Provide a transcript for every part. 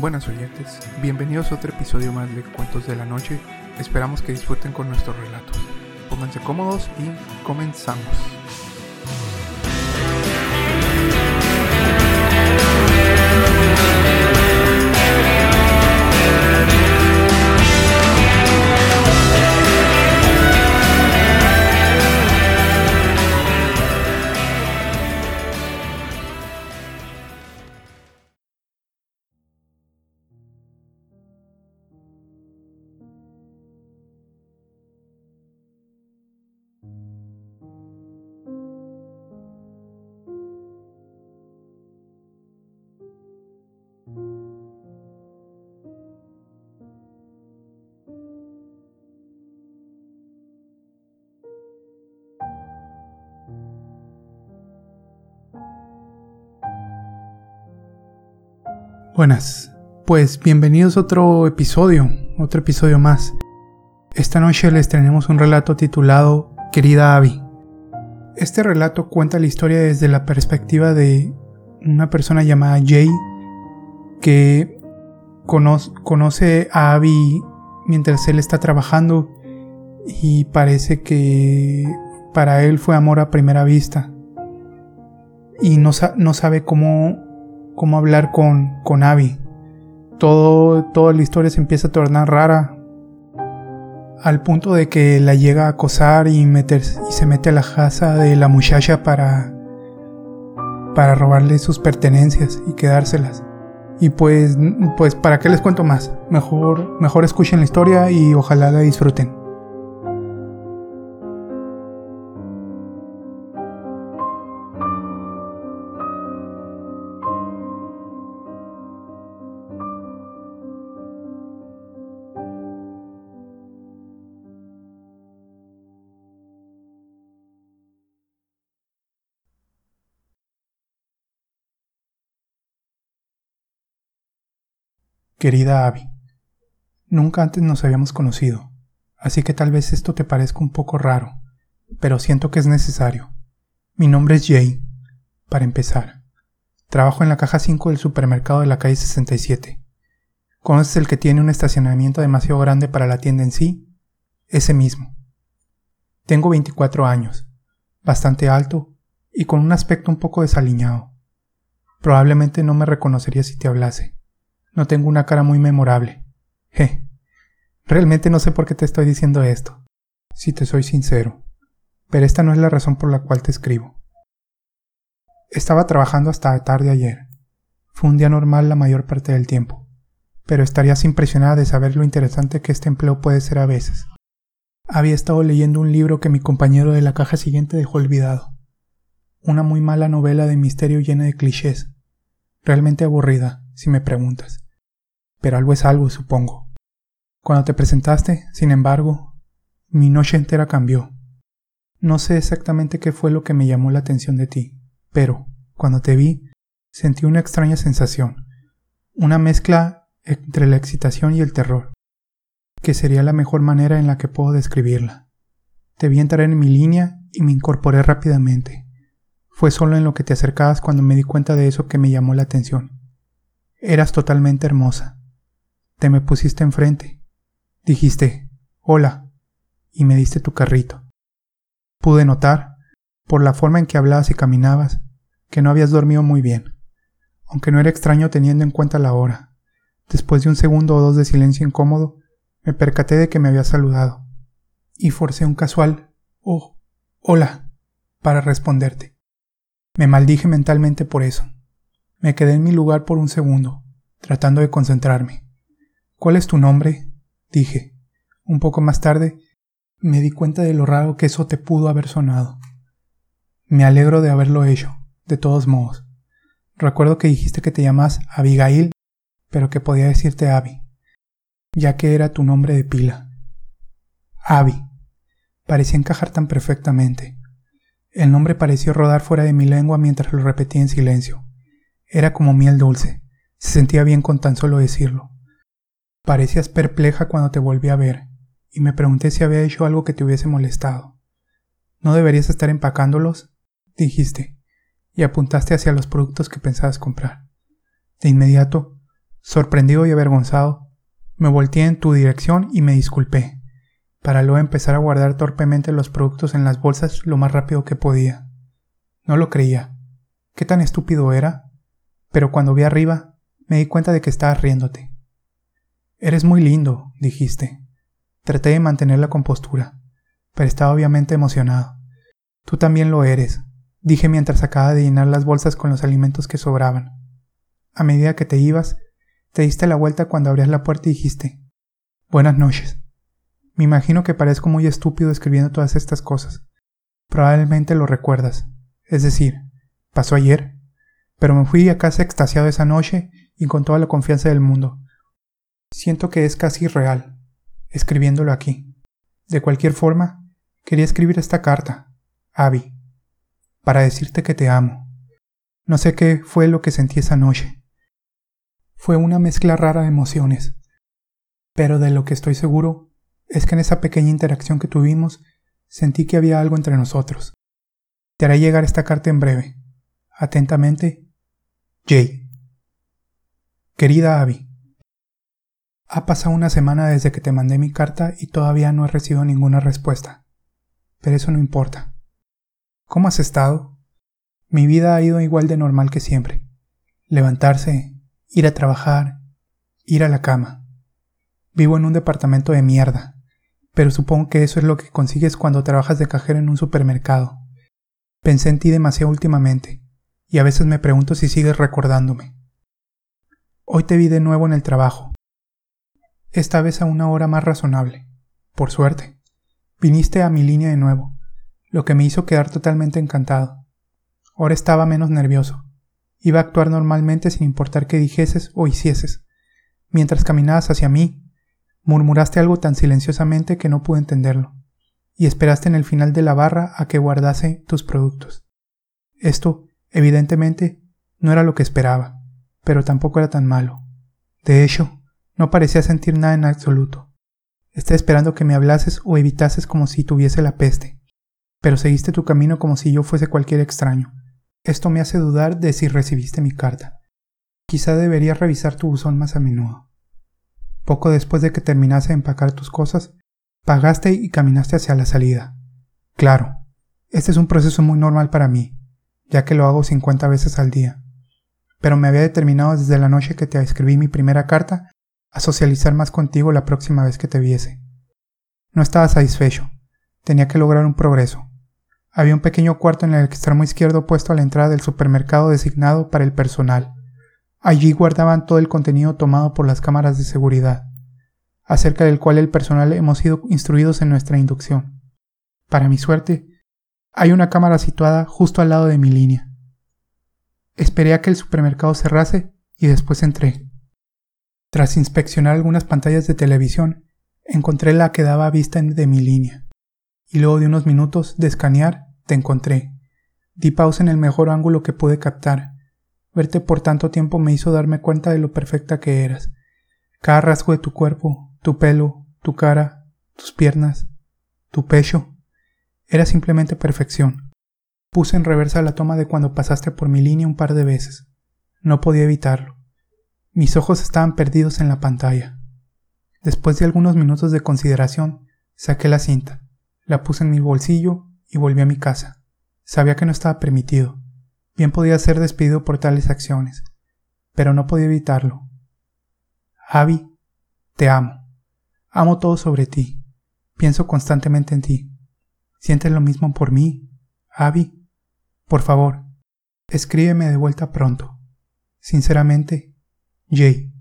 Buenas oyentes, bienvenidos a otro episodio más de Cuentos de la Noche. Esperamos que disfruten con nuestros relatos. Pónganse cómodos y comenzamos. Buenas, pues bienvenidos a otro episodio, otro episodio más. Esta noche les tenemos un relato titulado Querida Abby. Este relato cuenta la historia desde la perspectiva de una persona llamada Jay que conoce a Abby mientras él está trabajando y parece que para él fue amor a primera vista y no, no sabe cómo cómo hablar con, con Abby. Todo, toda la historia se empieza a tornar rara. Al punto de que la llega a acosar y, y se mete a la casa de la muchacha para, para robarle sus pertenencias y quedárselas. Y pues, pues, ¿para qué les cuento más? Mejor, mejor escuchen la historia y ojalá la disfruten. Querida Abby, nunca antes nos habíamos conocido, así que tal vez esto te parezca un poco raro, pero siento que es necesario. Mi nombre es Jay. Para empezar, trabajo en la caja 5 del supermercado de la calle 67. ¿Conoces el que tiene un estacionamiento demasiado grande para la tienda en sí? Ese mismo. Tengo 24 años, bastante alto y con un aspecto un poco desaliñado. Probablemente no me reconocería si te hablase. No tengo una cara muy memorable. Je. Realmente no sé por qué te estoy diciendo esto, si te soy sincero, pero esta no es la razón por la cual te escribo. Estaba trabajando hasta tarde ayer. Fue un día normal la mayor parte del tiempo, pero estarías impresionada de saber lo interesante que este empleo puede ser a veces. Había estado leyendo un libro que mi compañero de la caja siguiente dejó olvidado. Una muy mala novela de misterio llena de clichés. Realmente aburrida, si me preguntas pero algo es algo, supongo. Cuando te presentaste, sin embargo, mi noche entera cambió. No sé exactamente qué fue lo que me llamó la atención de ti, pero, cuando te vi, sentí una extraña sensación, una mezcla entre la excitación y el terror, que sería la mejor manera en la que puedo describirla. Te vi entrar en mi línea y me incorporé rápidamente. Fue solo en lo que te acercabas cuando me di cuenta de eso que me llamó la atención. Eras totalmente hermosa. Te me pusiste enfrente. Dijiste, hola, y me diste tu carrito. Pude notar, por la forma en que hablabas y caminabas, que no habías dormido muy bien, aunque no era extraño teniendo en cuenta la hora. Después de un segundo o dos de silencio incómodo, me percaté de que me había saludado, y forcé un casual, oh, hola, para responderte. Me maldije mentalmente por eso. Me quedé en mi lugar por un segundo, tratando de concentrarme. ¿Cuál es tu nombre? dije. Un poco más tarde me di cuenta de lo raro que eso te pudo haber sonado. Me alegro de haberlo hecho, de todos modos. Recuerdo que dijiste que te llamas Abigail, pero que podía decirte Abby, ya que era tu nombre de pila. Abby. Parecía encajar tan perfectamente. El nombre pareció rodar fuera de mi lengua mientras lo repetía en silencio. Era como miel dulce. Se sentía bien con tan solo decirlo. Parecías perpleja cuando te volví a ver, y me pregunté si había hecho algo que te hubiese molestado. ¿No deberías estar empacándolos? dijiste, y apuntaste hacia los productos que pensabas comprar. De inmediato, Sorprendido y avergonzado, me volteé en tu dirección y me disculpé, para luego empezar a guardar torpemente los productos en las bolsas lo más rápido que podía. No lo creía. ¿Qué tan estúpido era? Pero cuando vi arriba, me di cuenta de que estabas riéndote. Eres muy lindo, dijiste. Traté de mantener la compostura, pero estaba obviamente emocionado. Tú también lo eres, dije mientras acababa de llenar las bolsas con los alimentos que sobraban. A medida que te ibas, te diste la vuelta cuando abrías la puerta y dijiste, Buenas noches. Me imagino que parezco muy estúpido escribiendo todas estas cosas. Probablemente lo recuerdas. Es decir, pasó ayer, pero me fui a casa extasiado esa noche y con toda la confianza del mundo. Siento que es casi real, escribiéndolo aquí. De cualquier forma, quería escribir esta carta, Abby, para decirte que te amo. No sé qué fue lo que sentí esa noche. Fue una mezcla rara de emociones, pero de lo que estoy seguro es que en esa pequeña interacción que tuvimos sentí que había algo entre nosotros. Te haré llegar esta carta en breve. Atentamente, Jay. Querida Abby, ha pasado una semana desde que te mandé mi carta y todavía no he recibido ninguna respuesta. Pero eso no importa. ¿Cómo has estado? Mi vida ha ido igual de normal que siempre. Levantarse, ir a trabajar, ir a la cama. Vivo en un departamento de mierda, pero supongo que eso es lo que consigues cuando trabajas de cajero en un supermercado. Pensé en ti demasiado últimamente, y a veces me pregunto si sigues recordándome. Hoy te vi de nuevo en el trabajo, esta vez a una hora más razonable. Por suerte. Viniste a mi línea de nuevo, lo que me hizo quedar totalmente encantado. Ahora estaba menos nervioso. Iba a actuar normalmente sin importar qué dijeses o hicieses. Mientras caminabas hacia mí, murmuraste algo tan silenciosamente que no pude entenderlo, y esperaste en el final de la barra a que guardase tus productos. Esto, evidentemente, no era lo que esperaba, pero tampoco era tan malo. De hecho, no parecía sentir nada en absoluto. Estaba esperando que me hablases o evitases como si tuviese la peste, pero seguiste tu camino como si yo fuese cualquier extraño. Esto me hace dudar de si recibiste mi carta. Quizá deberías revisar tu buzón más a menudo. Poco después de que terminase de empacar tus cosas, pagaste y caminaste hacia la salida. Claro, este es un proceso muy normal para mí, ya que lo hago 50 veces al día. Pero me había determinado desde la noche que te escribí mi primera carta a socializar más contigo la próxima vez que te viese. No estaba satisfecho. Tenía que lograr un progreso. Había un pequeño cuarto en el extremo izquierdo opuesto a la entrada del supermercado designado para el personal. Allí guardaban todo el contenido tomado por las cámaras de seguridad, acerca del cual el personal hemos sido instruidos en nuestra inducción. Para mi suerte, hay una cámara situada justo al lado de mi línea. Esperé a que el supermercado cerrase y después entré. Tras inspeccionar algunas pantallas de televisión, encontré la que daba vista de mi línea. Y luego de unos minutos de escanear, te encontré. Di pausa en el mejor ángulo que pude captar. Verte por tanto tiempo me hizo darme cuenta de lo perfecta que eras. Cada rasgo de tu cuerpo, tu pelo, tu cara, tus piernas, tu pecho, era simplemente perfección. Puse en reversa la toma de cuando pasaste por mi línea un par de veces. No podía evitarlo. Mis ojos estaban perdidos en la pantalla. Después de algunos minutos de consideración, saqué la cinta, la puse en mi bolsillo y volví a mi casa. Sabía que no estaba permitido. Bien podía ser despedido por tales acciones, pero no podía evitarlo. Abby, te amo. Amo todo sobre ti. Pienso constantemente en ti. ¿Sientes lo mismo por mí, Abby? Por favor, escríbeme de vuelta pronto. Sinceramente, Jay.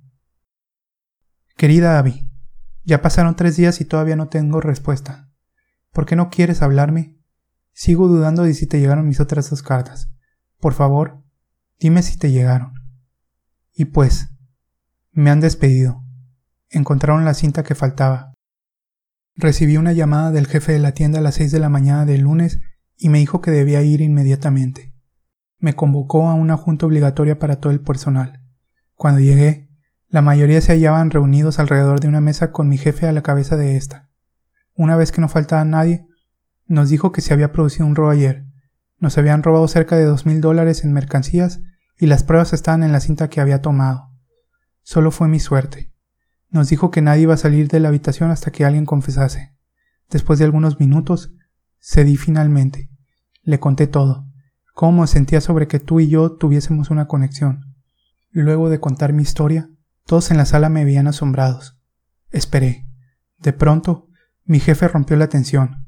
Querida Abby, ya pasaron tres días y todavía no tengo respuesta. ¿Por qué no quieres hablarme? Sigo dudando de si te llegaron mis otras dos cartas. Por favor, dime si te llegaron. Y pues, me han despedido. Encontraron la cinta que faltaba. Recibí una llamada del jefe de la tienda a las seis de la mañana del lunes y me dijo que debía ir inmediatamente. Me convocó a una junta obligatoria para todo el personal. Cuando llegué, la mayoría se hallaban reunidos alrededor de una mesa con mi jefe a la cabeza de esta. Una vez que no faltaba nadie, nos dijo que se había producido un robo ayer. Nos habían robado cerca de dos mil dólares en mercancías y las pruebas estaban en la cinta que había tomado. Solo fue mi suerte. Nos dijo que nadie iba a salir de la habitación hasta que alguien confesase. Después de algunos minutos, cedí finalmente. Le conté todo, cómo sentía sobre que tú y yo tuviésemos una conexión. Luego de contar mi historia, todos en la sala me veían asombrados. Esperé. De pronto, mi jefe rompió la tensión.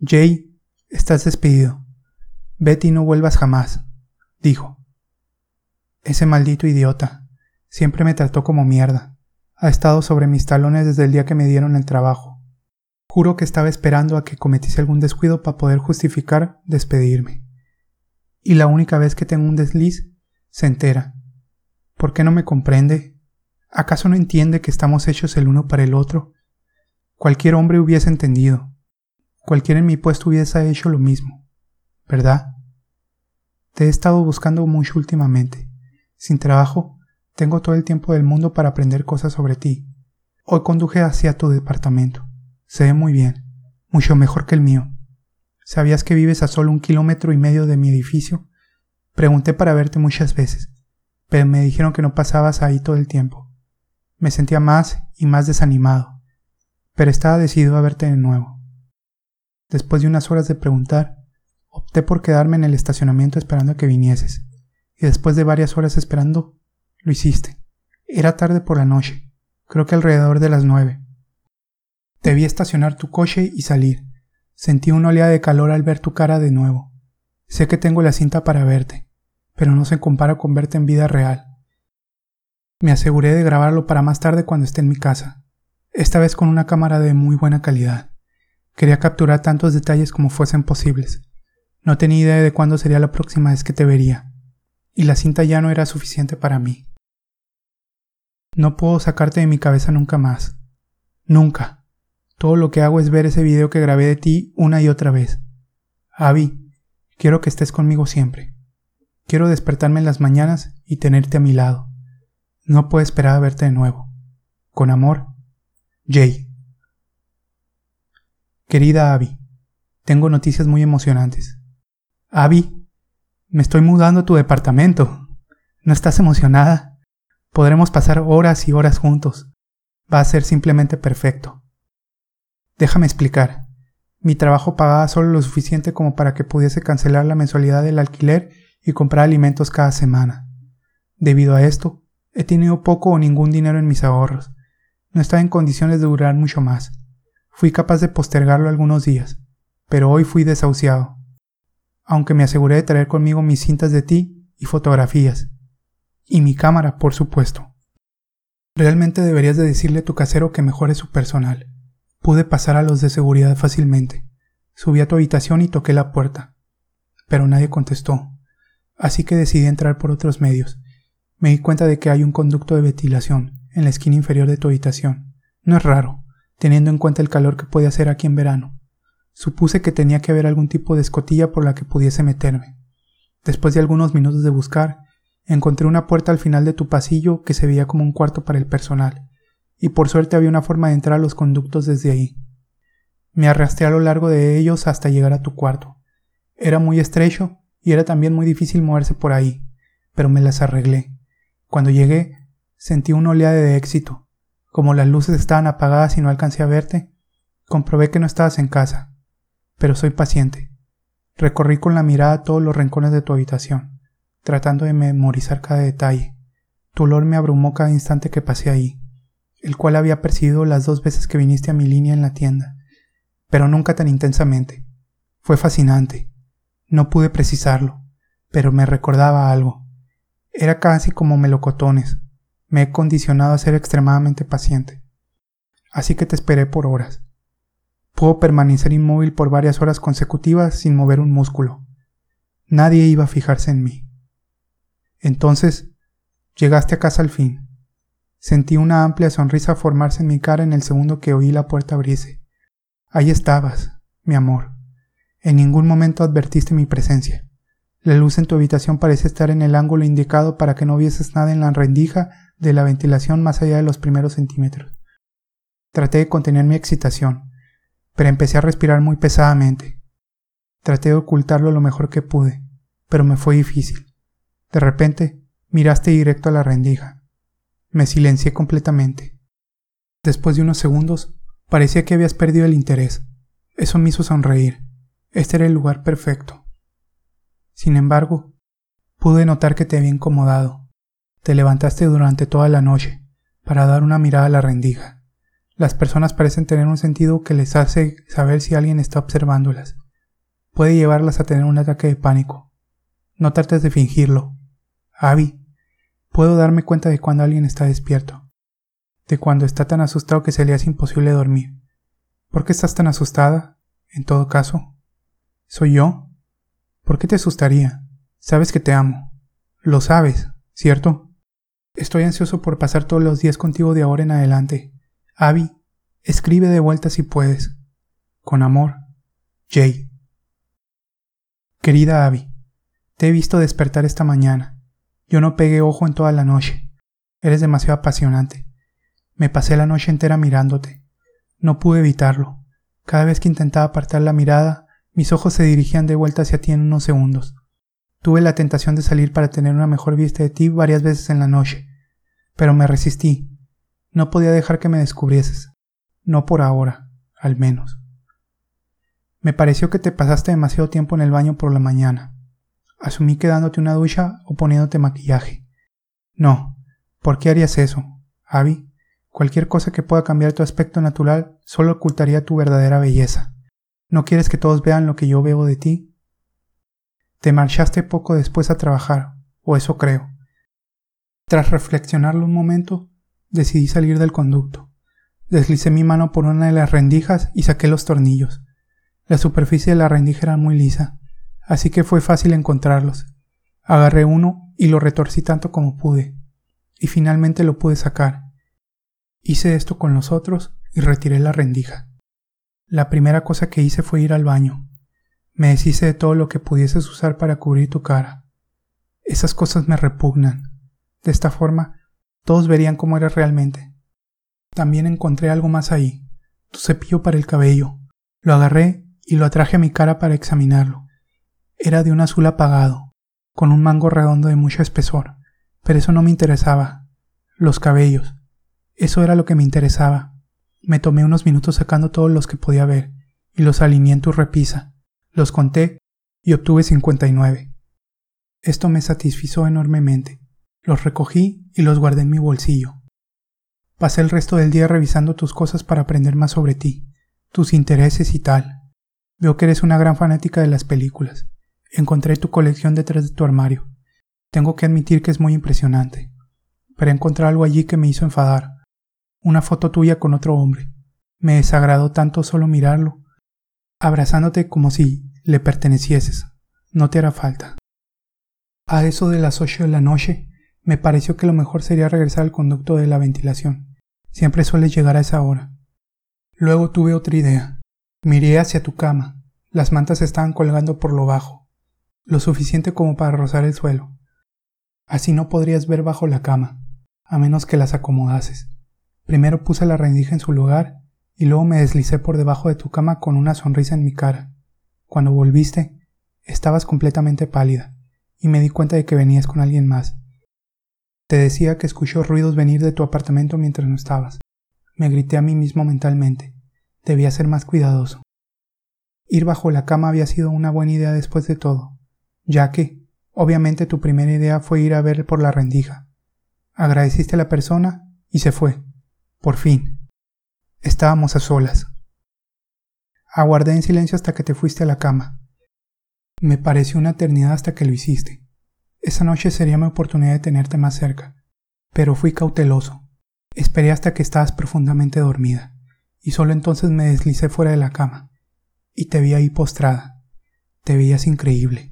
Jay, estás despedido. Vete y no vuelvas jamás, dijo. Ese maldito idiota. Siempre me trató como mierda. Ha estado sobre mis talones desde el día que me dieron el trabajo. Juro que estaba esperando a que cometiese algún descuido para poder justificar despedirme. Y la única vez que tengo un desliz, se entera. ¿Por qué no me comprende? ¿Acaso no entiende que estamos hechos el uno para el otro? Cualquier hombre hubiese entendido. Cualquiera en mi puesto hubiese hecho lo mismo. ¿Verdad? Te he estado buscando mucho últimamente. Sin trabajo, tengo todo el tiempo del mundo para aprender cosas sobre ti. Hoy conduje hacia tu departamento. Se ve muy bien, mucho mejor que el mío. ¿Sabías que vives a solo un kilómetro y medio de mi edificio? Pregunté para verte muchas veces, pero me dijeron que no pasabas ahí todo el tiempo. Me sentía más y más desanimado, pero estaba decidido a verte de nuevo. Después de unas horas de preguntar, opté por quedarme en el estacionamiento esperando a que vinieses, y después de varias horas esperando, lo hiciste. Era tarde por la noche, creo que alrededor de las nueve. Vi estacionar tu coche y salir. Sentí una oleada de calor al ver tu cara de nuevo. Sé que tengo la cinta para verte, pero no se compara con verte en vida real. Me aseguré de grabarlo para más tarde cuando esté en mi casa, esta vez con una cámara de muy buena calidad. Quería capturar tantos detalles como fuesen posibles. No tenía idea de cuándo sería la próxima vez que te vería, y la cinta ya no era suficiente para mí. No puedo sacarte de mi cabeza nunca más. Nunca. Todo lo que hago es ver ese video que grabé de ti una y otra vez. Abby, quiero que estés conmigo siempre. Quiero despertarme en las mañanas y tenerte a mi lado. No puedo esperar a verte de nuevo. Con amor, Jay. Querida Abby, tengo noticias muy emocionantes. Abby, me estoy mudando a tu departamento. ¿No estás emocionada? Podremos pasar horas y horas juntos. Va a ser simplemente perfecto. Déjame explicar. Mi trabajo pagaba solo lo suficiente como para que pudiese cancelar la mensualidad del alquiler y comprar alimentos cada semana. Debido a esto, he tenido poco o ningún dinero en mis ahorros. No estaba en condiciones de durar mucho más. Fui capaz de postergarlo algunos días, pero hoy fui desahuciado. Aunque me aseguré de traer conmigo mis cintas de ti y fotografías, y mi cámara, por supuesto. Realmente deberías de decirle a tu casero que mejore su personal. Pude pasar a los de seguridad fácilmente. Subí a tu habitación y toqué la puerta. Pero nadie contestó. Así que decidí entrar por otros medios. Me di cuenta de que hay un conducto de ventilación en la esquina inferior de tu habitación. No es raro, teniendo en cuenta el calor que puede hacer aquí en verano. Supuse que tenía que haber algún tipo de escotilla por la que pudiese meterme. Después de algunos minutos de buscar, Encontré una puerta al final de tu pasillo que se veía como un cuarto para el personal, y por suerte había una forma de entrar a los conductos desde ahí. Me arrastré a lo largo de ellos hasta llegar a tu cuarto. Era muy estrecho y era también muy difícil moverse por ahí, pero me las arreglé. Cuando llegué, sentí una oleada de éxito. Como las luces estaban apagadas y no alcancé a verte, comprobé que no estabas en casa. Pero soy paciente. Recorrí con la mirada todos los rincones de tu habitación tratando de memorizar cada detalle. Tu olor me abrumó cada instante que pasé ahí, el cual había percibido las dos veces que viniste a mi línea en la tienda, pero nunca tan intensamente. Fue fascinante. No pude precisarlo, pero me recordaba algo. Era casi como melocotones. Me he condicionado a ser extremadamente paciente. Así que te esperé por horas. Puedo permanecer inmóvil por varias horas consecutivas sin mover un músculo. Nadie iba a fijarse en mí. Entonces, llegaste a casa al fin. Sentí una amplia sonrisa formarse en mi cara en el segundo que oí la puerta abrirse. Ahí estabas, mi amor. En ningún momento advertiste mi presencia. La luz en tu habitación parece estar en el ángulo indicado para que no vieses nada en la rendija de la ventilación más allá de los primeros centímetros. Traté de contener mi excitación, pero empecé a respirar muy pesadamente. Traté de ocultarlo lo mejor que pude, pero me fue difícil. De repente, miraste directo a la rendija. Me silencié completamente. Después de unos segundos, parecía que habías perdido el interés. Eso me hizo sonreír. Este era el lugar perfecto. Sin embargo, pude notar que te había incomodado. Te levantaste durante toda la noche para dar una mirada a la rendija. Las personas parecen tener un sentido que les hace saber si alguien está observándolas. Puede llevarlas a tener un ataque de pánico. No trates de fingirlo. Abby, puedo darme cuenta de cuando alguien está despierto. De cuando está tan asustado que se le hace imposible dormir. ¿Por qué estás tan asustada? En todo caso, ¿soy yo? ¿Por qué te asustaría? Sabes que te amo. Lo sabes, ¿cierto? Estoy ansioso por pasar todos los días contigo de ahora en adelante. Abby, escribe de vuelta si puedes. Con amor, Jay. Querida Abby, te he visto despertar esta mañana. Yo no pegué ojo en toda la noche. Eres demasiado apasionante. Me pasé la noche entera mirándote. No pude evitarlo. Cada vez que intentaba apartar la mirada, mis ojos se dirigían de vuelta hacia ti en unos segundos. Tuve la tentación de salir para tener una mejor vista de ti varias veces en la noche, pero me resistí. No podía dejar que me descubrieses. No por ahora, al menos. Me pareció que te pasaste demasiado tiempo en el baño por la mañana. Asumí que dándote una ducha o poniéndote maquillaje. No, ¿por qué harías eso, Abby? Cualquier cosa que pueda cambiar tu aspecto natural solo ocultaría tu verdadera belleza. ¿No quieres que todos vean lo que yo veo de ti? Te marchaste poco después a trabajar, o eso creo. Tras reflexionarlo un momento, decidí salir del conducto. Deslicé mi mano por una de las rendijas y saqué los tornillos. La superficie de la rendija era muy lisa, así que fue fácil encontrarlos. Agarré uno y lo retorcí tanto como pude, y finalmente lo pude sacar. Hice esto con los otros y retiré la rendija. La primera cosa que hice fue ir al baño. Me deshice de todo lo que pudieses usar para cubrir tu cara. Esas cosas me repugnan. De esta forma, todos verían cómo eres realmente. También encontré algo más ahí, tu cepillo para el cabello. Lo agarré y lo atraje a mi cara para examinarlo. Era de un azul apagado, con un mango redondo de mucho espesor, pero eso no me interesaba. Los cabellos, eso era lo que me interesaba. Me tomé unos minutos sacando todos los que podía ver y los alineé en tu repisa. Los conté y obtuve 59. Esto me satisfizo enormemente. Los recogí y los guardé en mi bolsillo. Pasé el resto del día revisando tus cosas para aprender más sobre ti, tus intereses y tal. Veo que eres una gran fanática de las películas. Encontré tu colección detrás de tu armario. Tengo que admitir que es muy impresionante. Pero encontré algo allí que me hizo enfadar una foto tuya con otro hombre. Me desagradó tanto solo mirarlo, abrazándote como si le pertenecieses. No te hará falta. A eso de las ocho de la noche, me pareció que lo mejor sería regresar al conducto de la ventilación. Siempre sueles llegar a esa hora. Luego tuve otra idea. Miré hacia tu cama. Las mantas estaban colgando por lo bajo, lo suficiente como para rozar el suelo. Así no podrías ver bajo la cama, a menos que las acomodases. Primero puse la rendija en su lugar y luego me deslicé por debajo de tu cama con una sonrisa en mi cara. Cuando volviste, estabas completamente pálida y me di cuenta de que venías con alguien más. Te decía que escuchó ruidos venir de tu apartamento mientras no estabas. Me grité a mí mismo mentalmente. Debía ser más cuidadoso. Ir bajo la cama había sido una buena idea después de todo, ya que, obviamente, tu primera idea fue ir a ver por la rendija. Agradeciste a la persona y se fue. Por fin. Estábamos a solas. Aguardé en silencio hasta que te fuiste a la cama. Me pareció una eternidad hasta que lo hiciste. Esa noche sería mi oportunidad de tenerte más cerca, pero fui cauteloso. Esperé hasta que estabas profundamente dormida, y solo entonces me deslicé fuera de la cama, y te vi ahí postrada. Te veías increíble.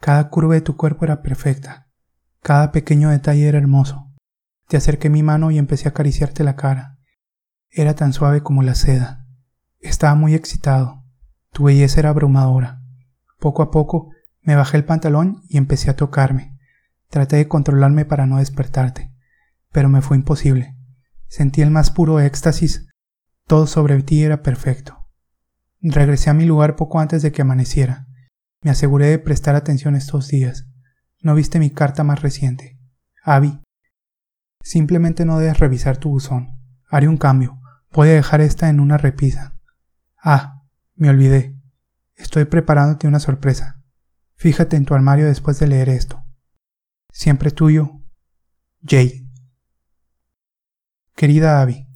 Cada curva de tu cuerpo era perfecta. Cada pequeño detalle era hermoso. Te acerqué mi mano y empecé a acariciarte la cara. Era tan suave como la seda. Estaba muy excitado. Tu belleza era abrumadora. Poco a poco me bajé el pantalón y empecé a tocarme. Traté de controlarme para no despertarte, pero me fue imposible. Sentí el más puro éxtasis. Todo sobre ti era perfecto. Regresé a mi lugar poco antes de que amaneciera. Me aseguré de prestar atención estos días. No viste mi carta más reciente. Abby, Simplemente no debes revisar tu buzón. Haré un cambio. Voy a dejar esta en una repisa. Ah, me olvidé. Estoy preparándote una sorpresa. Fíjate en tu armario después de leer esto. Siempre tuyo, Jay. Querida Abby,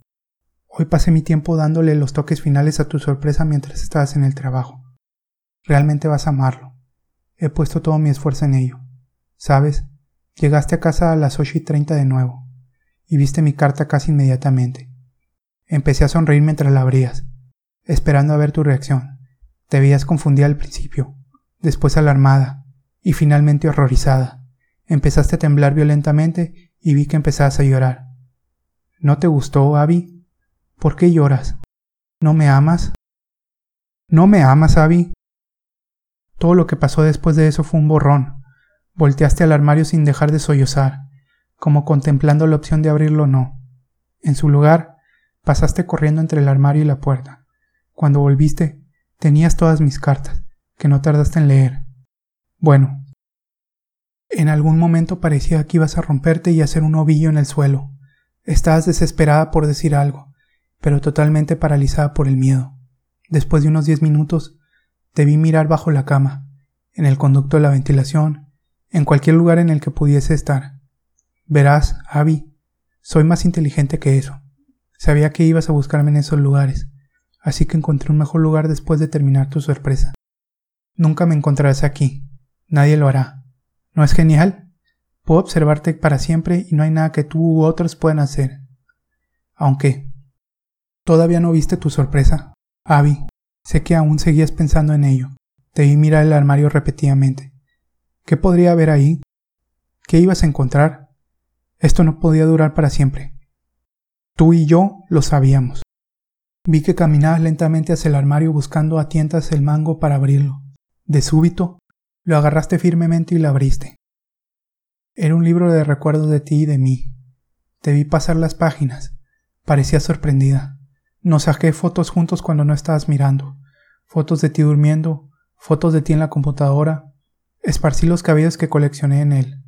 hoy pasé mi tiempo dándole los toques finales a tu sorpresa mientras estabas en el trabajo. Realmente vas a amarlo. He puesto todo mi esfuerzo en ello. ¿Sabes? Llegaste a casa a las ocho y treinta de nuevo, y viste mi carta casi inmediatamente. Empecé a sonreír mientras la abrías, esperando a ver tu reacción. Te veías confundida al principio, después alarmada, y finalmente horrorizada. Empezaste a temblar violentamente y vi que empezabas a llorar. ¿No te gustó, Abby? ¿Por qué lloras? ¿No me amas? ¿No me amas, Abby? Todo lo que pasó después de eso fue un borrón. Volteaste al armario sin dejar de sollozar, como contemplando la opción de abrirlo o no. En su lugar, pasaste corriendo entre el armario y la puerta. Cuando volviste, tenías todas mis cartas, que no tardaste en leer. Bueno, en algún momento parecía que ibas a romperte y hacer un ovillo en el suelo. Estabas desesperada por decir algo, pero totalmente paralizada por el miedo. Después de unos diez minutos, te vi mirar bajo la cama, en el conducto de la ventilación, en cualquier lugar en el que pudiese estar. Verás, Abby, soy más inteligente que eso. Sabía que ibas a buscarme en esos lugares, así que encontré un mejor lugar después de terminar tu sorpresa. Nunca me encontrarás aquí. Nadie lo hará. ¿No es genial? Puedo observarte para siempre y no hay nada que tú u otros puedan hacer. Aunque... ¿Todavía no viste tu sorpresa? Abby, sé que aún seguías pensando en ello. Te vi mirar el armario repetidamente. ¿Qué podría haber ahí? ¿Qué ibas a encontrar? Esto no podía durar para siempre. Tú y yo lo sabíamos. Vi que caminabas lentamente hacia el armario buscando a tientas el mango para abrirlo. De súbito, lo agarraste firmemente y lo abriste. Era un libro de recuerdos de ti y de mí. Te vi pasar las páginas. Parecía sorprendida. Nos saqué fotos juntos cuando no estabas mirando. Fotos de ti durmiendo, fotos de ti en la computadora. Esparcí los cabellos que coleccioné en él.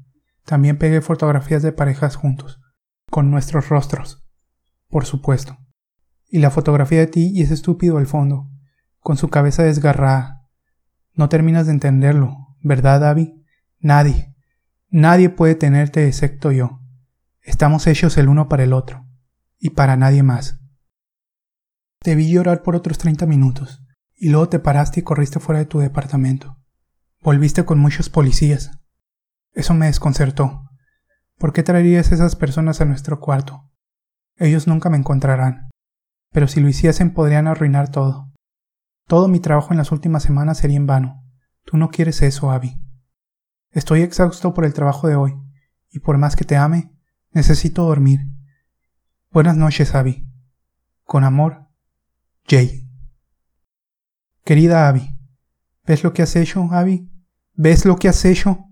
También pegué fotografías de parejas juntos, con nuestros rostros. Por supuesto. Y la fotografía de ti y ese estúpido al fondo, con su cabeza desgarrada, no terminas de entenderlo, ¿verdad, Abby? Nadie, nadie puede tenerte excepto yo. Estamos hechos el uno para el otro, y para nadie más. Te vi llorar por otros treinta minutos, y luego te paraste y corriste fuera de tu departamento. Volviste con muchos policías. Eso me desconcertó. ¿Por qué traerías esas personas a nuestro cuarto? Ellos nunca me encontrarán. Pero si lo hiciesen podrían arruinar todo. Todo mi trabajo en las últimas semanas sería en vano. Tú no quieres eso, Abby. Estoy exhausto por el trabajo de hoy, y por más que te ame, necesito dormir. Buenas noches, Abby. Con amor, Jay. Querida Abby, ¿ves lo que has hecho, Abby? ¿Ves lo que has hecho?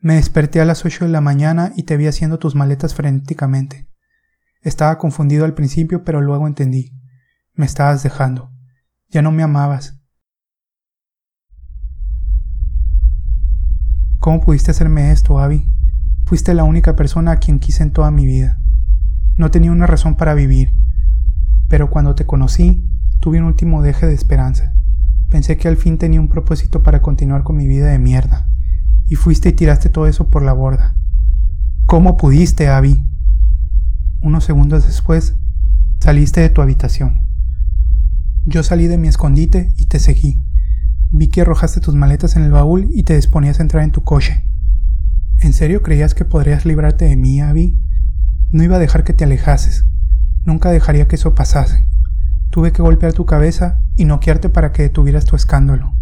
Me desperté a las ocho de la mañana y te vi haciendo tus maletas frenéticamente. Estaba confundido al principio, pero luego entendí. Me estabas dejando. Ya no me amabas. ¿Cómo pudiste hacerme esto, Abby? Fuiste la única persona a quien quise en toda mi vida. No tenía una razón para vivir, pero cuando te conocí, tuve un último deje de esperanza. Pensé que al fin tenía un propósito para continuar con mi vida de mierda, y fuiste y tiraste todo eso por la borda. ¿Cómo pudiste, Abby? Unos segundos después, saliste de tu habitación. Yo salí de mi escondite y te seguí. Vi que arrojaste tus maletas en el baúl y te disponías a entrar en tu coche. ¿En serio creías que podrías librarte de mí, Abby? No iba a dejar que te alejases. Nunca dejaría que eso pasase. Tuve que golpear tu cabeza y noquearte para que detuvieras tu escándalo.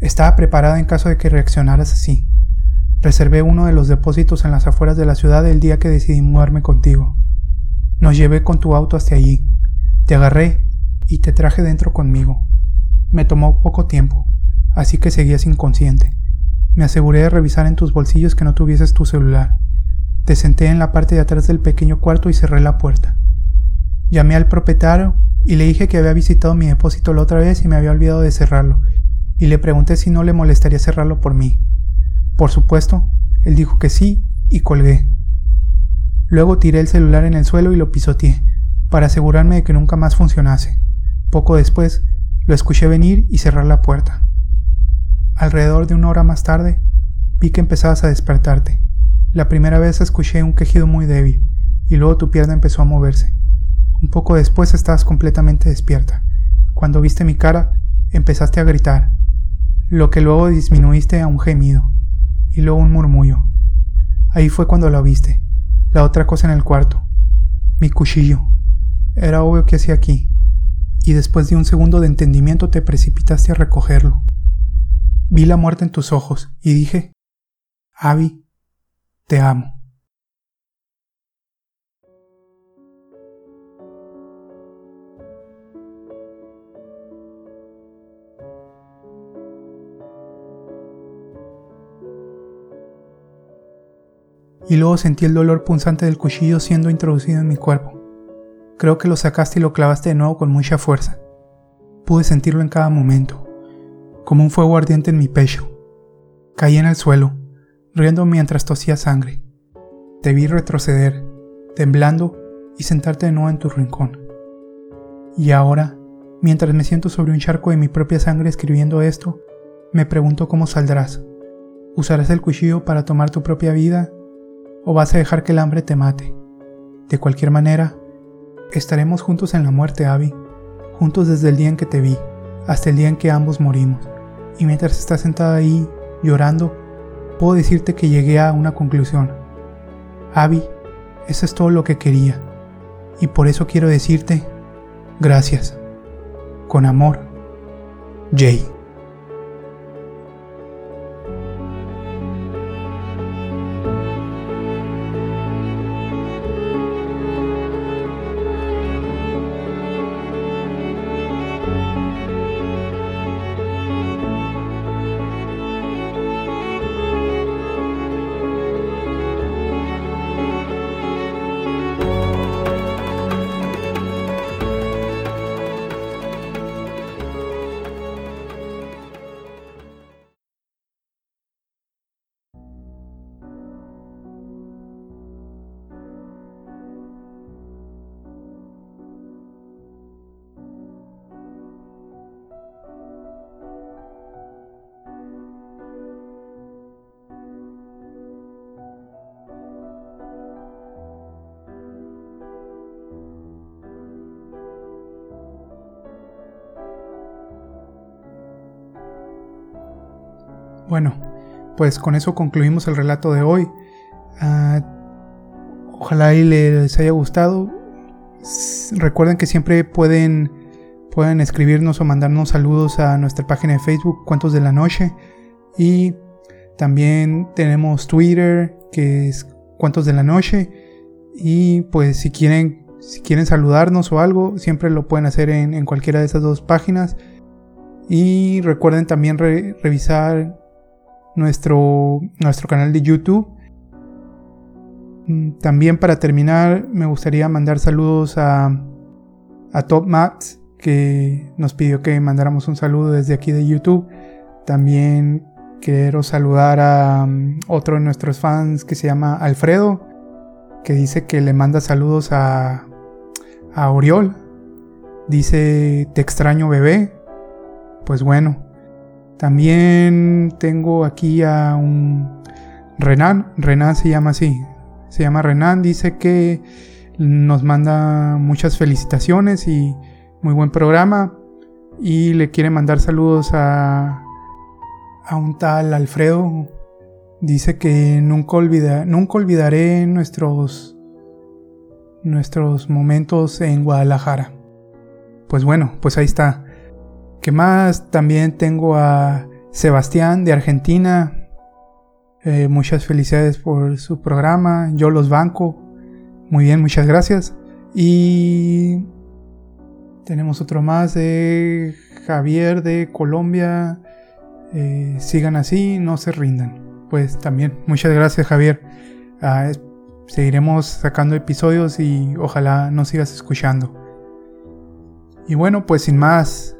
Estaba preparada en caso de que reaccionaras así. Reservé uno de los depósitos en las afueras de la ciudad el día que decidí mudarme contigo. Nos llevé con tu auto hasta allí. Te agarré y te traje dentro conmigo. Me tomó poco tiempo, así que seguías inconsciente. Me aseguré de revisar en tus bolsillos que no tuvieses tu celular. Te senté en la parte de atrás del pequeño cuarto y cerré la puerta. Llamé al propietario y le dije que había visitado mi depósito la otra vez y me había olvidado de cerrarlo, y le pregunté si no le molestaría cerrarlo por mí. Por supuesto, él dijo que sí y colgué. Luego tiré el celular en el suelo y lo pisoteé, para asegurarme de que nunca más funcionase. Poco después, lo escuché venir y cerrar la puerta. Alrededor de una hora más tarde, vi que empezabas a despertarte. La primera vez escuché un quejido muy débil, y luego tu pierna empezó a moverse. Un poco después estabas completamente despierta. Cuando viste mi cara, empezaste a gritar, lo que luego disminuiste a un gemido, y luego un murmullo. Ahí fue cuando lo viste, la otra cosa en el cuarto, mi cuchillo. Era obvio que hacía aquí y después de un segundo de entendimiento te precipitaste a recogerlo. Vi la muerte en tus ojos y dije, Abby, te amo. Y luego sentí el dolor punzante del cuchillo siendo introducido en mi cuerpo. Creo que lo sacaste y lo clavaste de nuevo con mucha fuerza. Pude sentirlo en cada momento, como un fuego ardiente en mi pecho. Caí en el suelo, riendo mientras tosía sangre. Te vi retroceder, temblando y sentarte de nuevo en tu rincón. Y ahora, mientras me siento sobre un charco de mi propia sangre escribiendo esto, me pregunto cómo saldrás. ¿Usarás el cuchillo para tomar tu propia vida o vas a dejar que el hambre te mate? De cualquier manera, Estaremos juntos en la muerte, Abby, juntos desde el día en que te vi, hasta el día en que ambos morimos. Y mientras estás sentada ahí, llorando, puedo decirte que llegué a una conclusión. Abby, eso es todo lo que quería. Y por eso quiero decirte, gracias. Con amor, Jay. Bueno, pues con eso concluimos el relato de hoy. Ah, ojalá y les haya gustado. Recuerden que siempre pueden, pueden escribirnos o mandarnos saludos a nuestra página de Facebook, Cuentos de la Noche. Y también tenemos Twitter, que es Cuentos de la Noche. Y pues si quieren, si quieren saludarnos o algo, siempre lo pueden hacer en, cualquiera de esas dos páginas. Y recuerden también revisar nuestro, nuestro canal de YouTube. Mm, también para terminar me gustaría mandar saludos a, a Top Mats que nos pidió que mandáramos un saludo desde aquí de YouTube. También quiero saludar a mm, otro de nuestros fans que se llama Alfredo, que dice que le manda saludos a, a Oriol. Dice, te extraño bebé. Pues bueno, también tengo aquí a un Renan. Renan se llama así. Se llama Renan. Dice que nos manda muchas felicitaciones y muy buen programa. Y le quiere mandar saludos a, a un tal Alfredo. Dice que nunca, olvida, nunca olvidaré nuestros, nuestros momentos en Guadalajara. Pues bueno, pues ahí está. ¿Qué más? También tengo a Sebastián de Argentina. Eh, muchas felicidades por su programa. Yo los banco. Muy bien, muchas gracias. Y tenemos otro más de Javier de Colombia. Eh, sigan así, no se rindan. Pues también, muchas gracias Javier. Ah, seguiremos sacando episodios y ojalá nos sigas escuchando. Y bueno, pues sin más,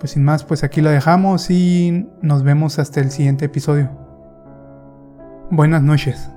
pues sin más, pues aquí lo dejamos y nos vemos hasta el siguiente episodio. Buenas noches.